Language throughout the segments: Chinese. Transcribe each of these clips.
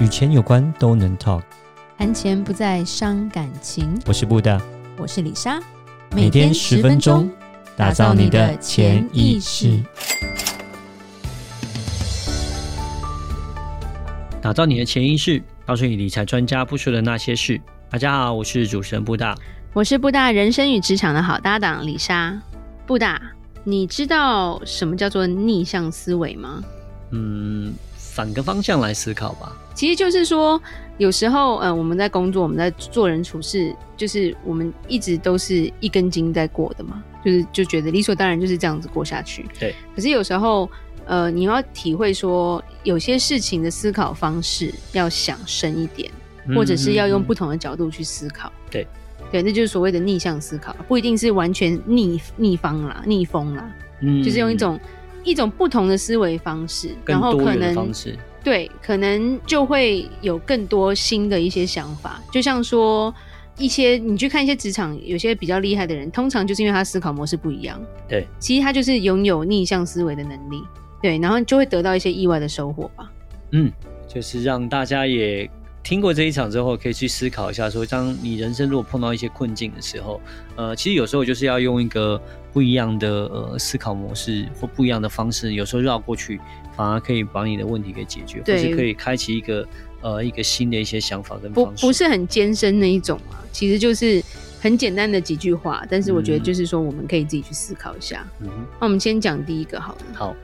与钱有关都能 talk，谈钱不再伤感情。我是布大，我是李莎，每天十分钟，打造你的潜意识，打造你的潜意识，告诉你理财专家不说的那些事。大家好，我是主持人布大，我是布大人生与职场的好搭档李莎。布大，你知道什么叫做逆向思维吗？嗯。反个方向来思考吧。其实就是说，有时候，嗯，我们在工作，我们在做人处事，就是我们一直都是一根筋在过的嘛，就是就觉得理所当然就是这样子过下去。对。可是有时候，呃，你要体会说，有些事情的思考方式要想深一点，或者是要用不同的角度去思考。嗯嗯嗯。对。对，那就是所谓的逆向思考，不一定是完全逆逆方啦，逆风啦。嗯。就是用一种。一种不同的思维方式，然后可能对，可能就会有更多新的一些想法。就像说一些你去看一些职场，有些比较厉害的人，通常就是因为他思考模式不一样。对，其实他就是拥有逆向思维的能力。对，然后就会得到一些意外的收获吧。嗯，就是让大家也听过这一场之后，可以去思考一下：说，当你人生如果碰到一些困境的时候，呃，其实有时候就是要用一个。不一样的呃思考模式或不一样的方式，有时候绕过去，反而可以把你的问题给解决，或是可以开启一个呃一个新的一些想法跟方式。不不是很艰深那一种啊，其实就是很简单的几句话，但是我觉得就是说我们可以自己去思考一下。嗯，那我们先讲第一个好了。好，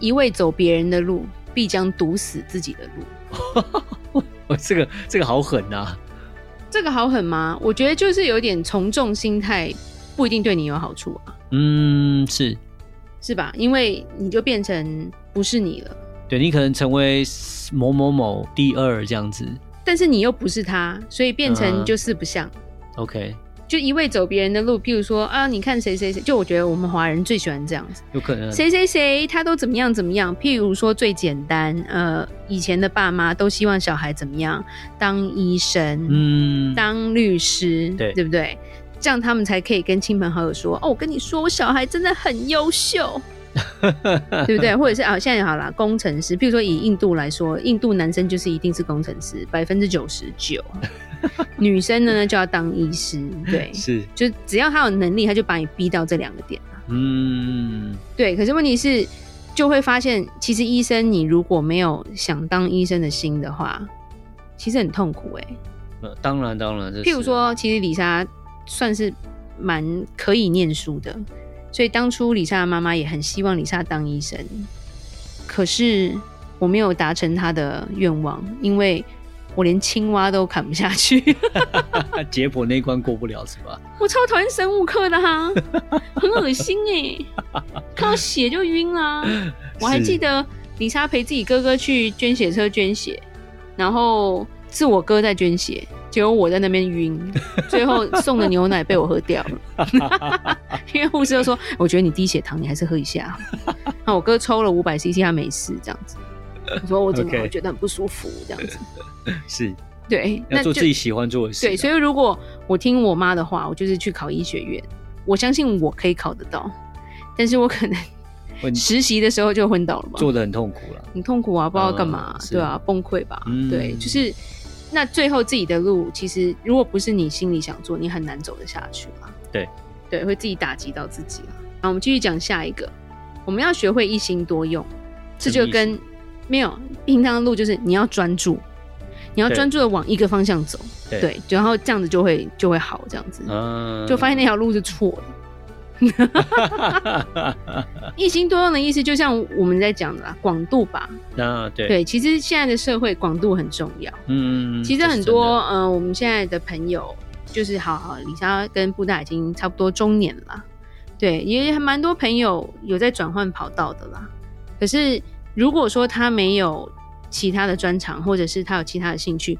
一味走别人的路，必将堵死自己的路。这个这个好狠啊！这个好狠吗？我觉得就是有点从众心态，不一定对你有好处啊。嗯，是，是吧？因为你就变成不是你了，对，你可能成为某某某第二这样子，但是你又不是他，所以变成就四不像。Uh, OK，就一味走别人的路，譬如说啊，你看谁谁谁，就我觉得我们华人最喜欢这样子，有可能。谁谁谁他都怎么样怎么样。譬如说最简单，呃，以前的爸妈都希望小孩怎么样，当医生，嗯，当律师，对，对不对？这样他们才可以跟亲朋好友说：“哦，我跟你说，我小孩真的很优秀，对不对？或者是啊，现在好了，工程师，譬如说以印度来说，印度男生就是一定是工程师，百分之九十九。女生呢就要当医师，对，是，就只要他有能力，他就把你逼到这两个点。嗯，对。可是问题是，就会发现，其实医生你如果没有想当医生的心的话，其实很痛苦哎、欸。呃，当然，当然，譬如说，其实李莎。算是蛮可以念书的，所以当初李莎的妈妈也很希望李莎当医生，可是我没有达成她的愿望，因为我连青蛙都砍不下去，解剖那一关过不了是吧？我超讨厌生物课的哈，很恶心哎，看到血就晕啦。我还记得李莎陪自己哥哥去捐血车捐血，然后是我哥在捐血。结果我在那边晕，最后送的牛奶被我喝掉了，因为护士就说：“我觉得你低血糖，你还是喝一下。”那我哥抽了五百 CC，他没事，这样子。我说我怎么会觉得很不舒服？这样子是，对，要做自己喜欢做的事。对，所以如果我听我妈的话，我就是去考医学院。我相信我可以考得到，但是我可能实习的时候就昏倒了嘛，做的很痛苦了，很痛苦啊，不知道干嘛，对啊，崩溃吧，对，就是。那最后自己的路，其实如果不是你心里想做，你很难走得下去嘛。对，对，会自己打击到自己了。好，我们继续讲下一个，我们要学会一心多用。这就跟没有平常的路，就是你要专注，你要专注的往一个方向走。对，对，然后这样子就会就会好，这样子，嗯，就发现那条路是错的。一心多用的意思，就像我们在讲的啦，广度吧。啊，对对，其实现在的社会广度很重要。嗯，其实很多呃，我们现在的朋友，就是好好，李莎跟布大已经差不多中年了，对，也还蛮多朋友有在转换跑道的啦。可是如果说他没有其他的专长，或者是他有其他的兴趣，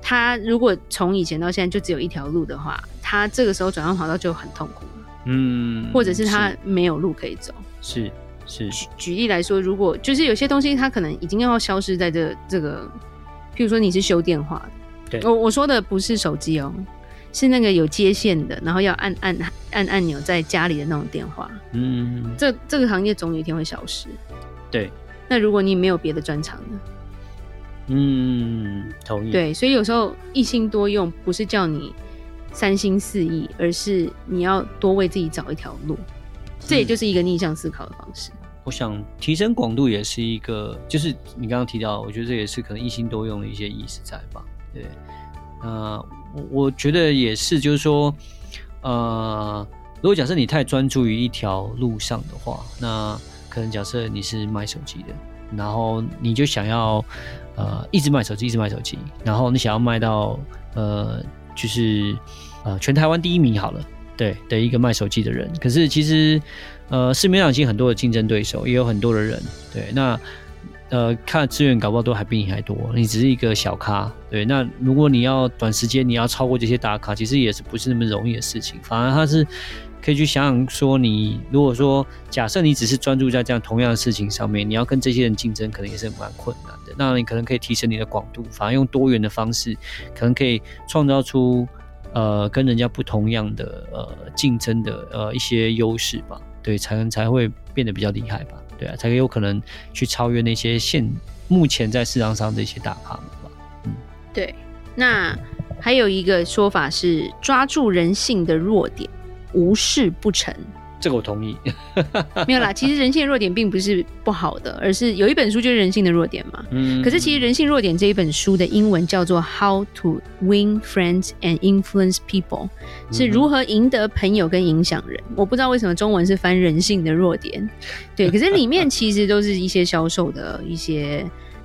他如果从以前到现在就只有一条路的话，他这个时候转换跑道就很痛苦。嗯，或者是他没有路可以走，是是。举举例来说，如果就是有些东西，它可能已经要消失在这这个，譬如说你是修电话的，对，我我说的不是手机哦，是那个有接线的，然后要按按按按钮在家里的那种电话，嗯，这这个行业总有一天会消失，对。那如果你没有别的专长呢？嗯，同意。对，所以有时候一心多用不是叫你三心四意，而是你要多为自己找一条路。这也就是一个逆向思考的方式。嗯、我想提升广度也是一个，就是你刚刚提到，我觉得这也是可能一心多用的一些意思在吧？对，那我我觉得也是，就是说，呃，如果假设你太专注于一条路上的话，那可能假设你是卖手机的，然后你就想要呃一直卖手机，一直卖手机，然后你想要卖到呃就是呃全台湾第一名好了。对的一个卖手机的人，可是其实，呃，市面上已经很多的竞争对手，也有很多的人，对，那呃，看资源搞不好都还比你还多，你只是一个小咖，对，那如果你要短时间你要超过这些大咖，其实也是不是那么容易的事情，反而他是可以去想想说，你如果说假设你只是专注在这样同样的事情上面，你要跟这些人竞争，可能也是蛮困难的。那你可能可以提升你的广度，反而用多元的方式，可能可以创造出。呃，跟人家不同样的呃竞争的呃一些优势吧，对，才能才会变得比较厉害吧，对啊，才有可能去超越那些现目前在市场上的一些大咖们吧，嗯，对。那还有一个说法是抓住人性的弱点，无事不成。这个我同意，没有啦。其实人性的弱点并不是不好的，而是有一本书就是人性的弱点嘛。嗯。可是其实人性弱点这一本书的英文叫做《How to Win Friends and Influence People》，是如何赢得朋友跟影响人。我不知道为什么中文是翻人性的弱点，对。可是里面其实都是一些销售的一些，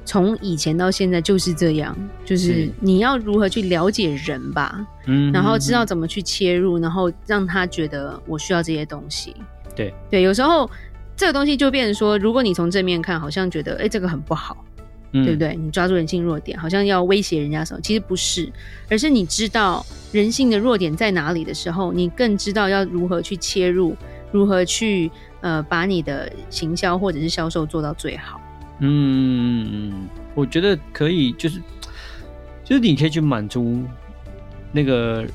从以前到现在就是这样，就是你要如何去了解人吧。嗯，然后知道怎么去切入，然后让他觉得我需要这些东西。对对，有时候这个东西就变成说，如果你从正面看，好像觉得哎，这个很不好，嗯、对不对？你抓住人性弱点，好像要威胁人家什么？其实不是，而是你知道人性的弱点在哪里的时候，你更知道要如何去切入，如何去呃把你的行销或者是销售做到最好。嗯，我觉得可以，就是就是你可以去满足。那个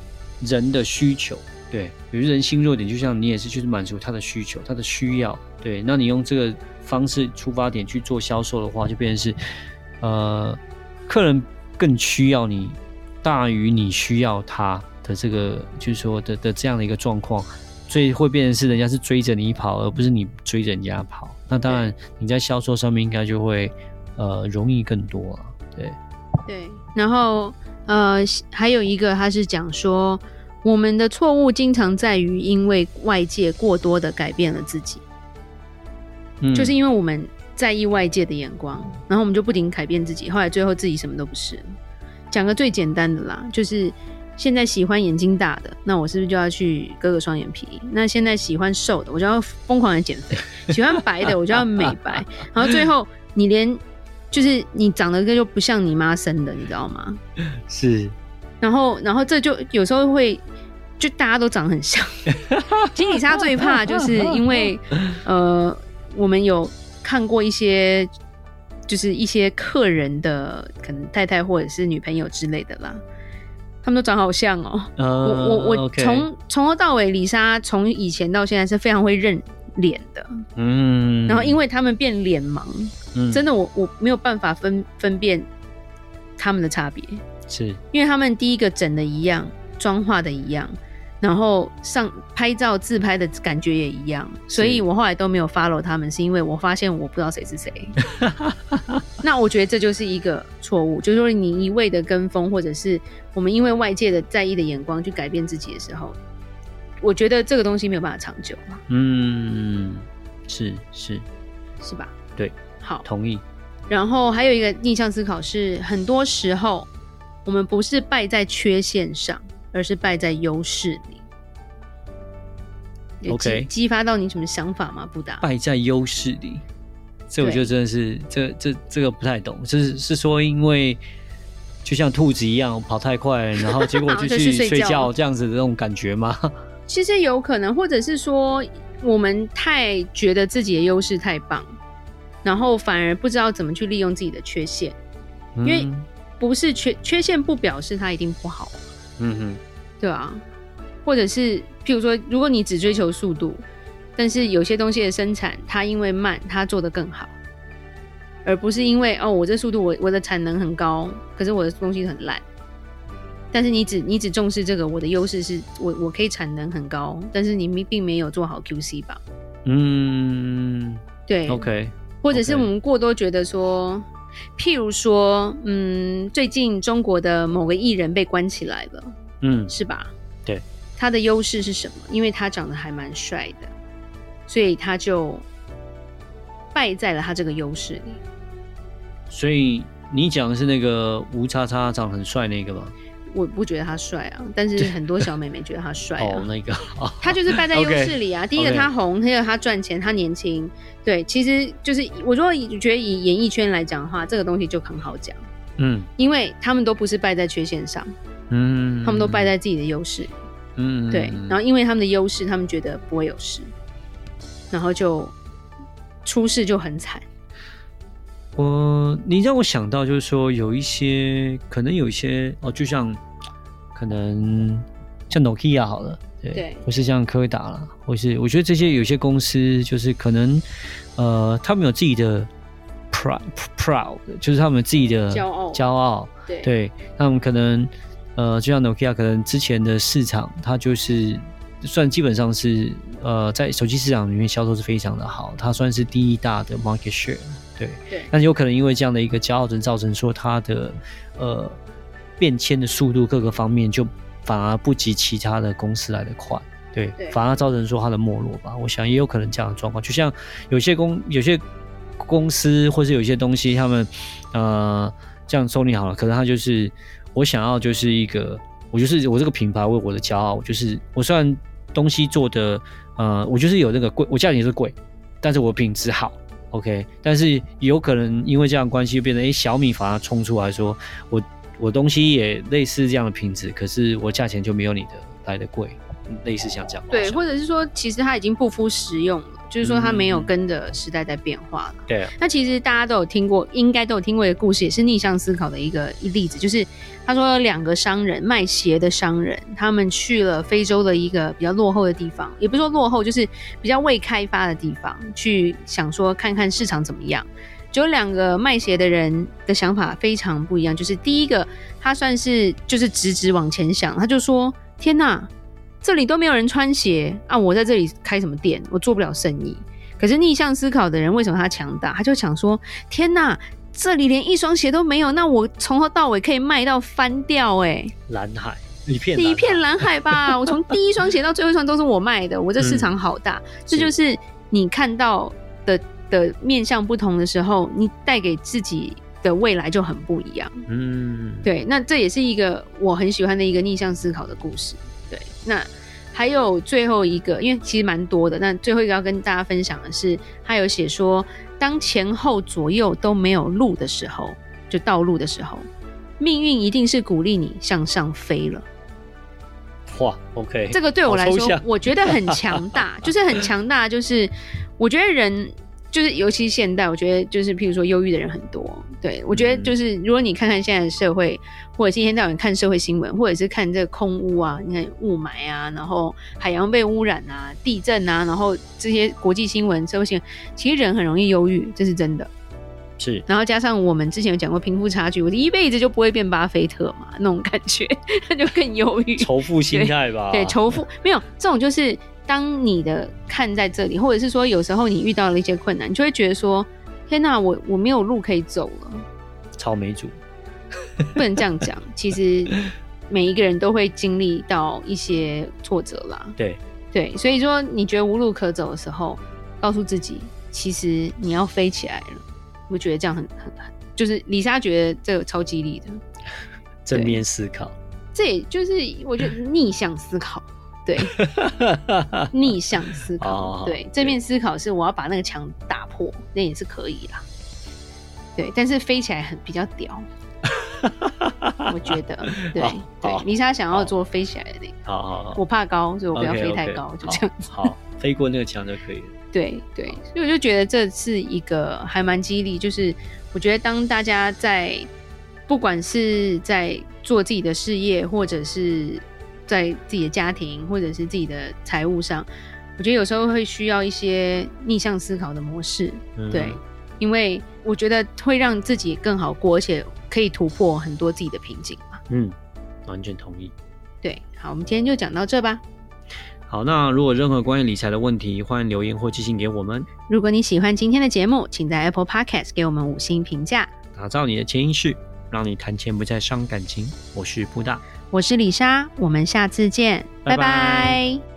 人的需求，对，比如人性弱点，就像你也是，就是满足他的需求，他的需要，对。那你用这个方式出发点去做销售的话，就变成是，呃，客人更需要你大于你需要他的这个，就是说的的这样的一个状况，所以会变成是人家是追着你跑，而不是你追着人家跑。那当然你在销售上面应该就会呃容易更多啊，对。对，然后。呃，还有一个，他是讲说，我们的错误经常在于因为外界过多的改变了自己，嗯，就是因为我们在意外界的眼光，然后我们就不停改变自己，后来最后自己什么都不是。讲个最简单的啦，就是现在喜欢眼睛大的，那我是不是就要去割个双眼皮？那现在喜欢瘦的，我就要疯狂的减肥；喜欢白的，我就要美白。然后最后你连。就是你长得就不像你妈生的，你知道吗？是。然后，然后这就有时候会，就大家都长得很像。经理他最怕就是因为，呃，我们有看过一些，就是一些客人的可能太太或者是女朋友之类的啦，他们都长好像哦。Uh, 我我我从从.头到尾，李莎从以前到现在是非常会认脸的。嗯。然后因为他们变脸盲。嗯、真的我，我我没有办法分分辨他们的差别，是因为他们第一个整的一样，妆化的一样，然后上拍照自拍的感觉也一样，所以我后来都没有 follow 他们，是因为我发现我不知道谁是谁。那我觉得这就是一个错误，就是说你一味的跟风，或者是我们因为外界的在意的眼光去改变自己的时候，我觉得这个东西没有办法长久。嗯，是是是吧？对。好，同意。然后还有一个逆向思考是，很多时候我们不是败在缺陷上，而是败在优势里。OK，激发到你什么想法吗？不达？败在优势里，这我觉得真的是，这这这个不太懂。就是是说，因为就像兔子一样跑太快，然后结果 就去睡觉这样子的那种感觉吗？其实有可能，或者是说我们太觉得自己的优势太棒。然后反而不知道怎么去利用自己的缺陷，因为不是缺缺陷不表示它一定不好，嗯哼，对啊，或者是譬如说，如果你只追求速度，但是有些东西的生产它因为慢，它做得更好，而不是因为哦，我这速度我我的产能很高，可是我的东西很烂。但是你只你只重视这个，我的优势是我我可以产能很高，但是你并没有做好 QC 吧？嗯，对，OK。或者是我们过多觉得说.譬如说，嗯，最近中国的某个艺人被关起来了，嗯，是吧？对，他的优势是什么？因为他长得还蛮帅的，所以他就败在了他这个优势里。所以你讲的是那个吴叉叉长得很帅那个吗？我不觉得他帅啊，但是很多小妹妹觉得他帅啊。哦，那个，他就是败在优势里啊。Okay, 第一个他红，第二个他赚钱，他年轻。对，其实就是我如果觉得以演艺圈来讲的话，这个东西就很好讲。嗯，因为他们都不是败在缺陷上，嗯，他们都败在自己的优势。嗯，对。然后因为他们的优势，他们觉得不会有事，然后就出事就很惨。我，你让我想到，就是说，有一些可能有一些哦，就像可能像 Nokia 好了，对，对或是像柯达啦，或是我觉得这些有些公司，就是可能呃，他们有自己的 proud proud，就是他们自己的骄傲骄傲，对，对，他们可能呃，就像 Nokia，可能之前的市场，它就是算基本上是呃，在手机市场里面销售是非常的好，它算是第一大的 market share。对，对，但是有可能因为这样的一个骄傲症，造成说它的呃变迁的速度各个方面就反而不及其他的公司来的快，对，对，反而造成说它的没落吧。我想也有可能这样的状况，就像有些公有些公司或是有些东西，他们呃这样说你好了，可能它就是我想要就是一个我就是我这个品牌为我的骄傲，我就是我虽然东西做的呃我就是有那个贵，我价钱是贵，但是我品质好。OK，但是有可能因为这样的关系，变成诶小米反而冲出来说，我我东西也类似这样的品质，可是我价钱就没有你的来的贵，类似像这样。对，或者是说，其实它已经不敷实用了。就是说，他没有跟着时代在变化了。对、嗯。那其实大家都有听过，应该都有听过一个故事，也是逆向思考的一个一例子。就是他说，有两个商人卖鞋的商人，他们去了非洲的一个比较落后的地方，也不是说落后，就是比较未开发的地方，去想说看看市场怎么样。就有两个卖鞋的人的想法非常不一样。就是第一个，他算是就是直直往前想，他就说：“天哪！”这里都没有人穿鞋啊！我在这里开什么店？我做不了生意。可是逆向思考的人为什么他强大？他就想说：天哪，这里连一双鞋都没有，那我从头到尾可以卖到翻掉哎！蓝海一片，一片蓝海吧！我从第一双鞋到最后一双都是我卖的，我这市场好大。嗯、这就是你看到的的面向不同的时候，你带给自己的未来就很不一样。嗯，对，那这也是一个我很喜欢的一个逆向思考的故事。对，那还有最后一个，因为其实蛮多的。那最后一个要跟大家分享的是，他有写说，当前后左右都没有路的时候，就道路的时候，命运一定是鼓励你向上飞了。哇，OK，这个对我来说，我觉得很强大，就是很强大，就是我觉得人。就是，尤其现代，我觉得就是，譬如说，忧郁的人很多。对，我觉得就是，如果你看看现在的社会，或者是一天到晚看社会新闻，或者是看这个空污啊，你看雾霾啊，然后海洋被污染啊，地震啊，然后这些国际新闻、社会新闻，其实人很容易忧郁，这是真的。是。然后加上我们之前有讲过贫富差距，我一辈子就不会变巴菲特嘛，那种感觉，那就更忧郁。仇富心态吧。对，仇富没有这种就是。当你的看在这里，或者是说有时候你遇到了一些困难，你就会觉得说：“天哪，我我没有路可以走了。”草莓族不能这样讲。其实每一个人都会经历到一些挫折啦。对对，所以说你觉得无路可走的时候，告诉自己，其实你要飞起来了。我觉得这样很很很，就是李莎觉得这个超激励的。正面思考，这也就是我觉得逆向思考。对，逆向思考，哦、对，正面思考是我要把那个墙打破，那也是可以啦。对，但是飞起来很比较屌，我觉得，对对，里莎想要做飞起来的那个，好好好，我怕高，所以我不要飞太高，okay, okay, 就这样子，好，好，飞过那个墙就可以了。对对，所以我就觉得这是一个还蛮激励，就是我觉得当大家在不管是在做自己的事业，或者是在自己的家庭或者是自己的财务上，我觉得有时候会需要一些逆向思考的模式，嗯、对，因因为我觉得会让自己更好过，而且可以突破很多自己的瓶颈嘛。嗯，完全同意。对，好，我们今天就讲到这吧。好，那如果任何关于理财的问题，欢迎留言或寄信给我们。如果你喜欢今天的节目，请在 Apple Podcast 给我们五星评价。打造你的潜意识，让你谈钱不再伤感情。我是布大，我是李莎，我们下次见，拜拜。拜拜。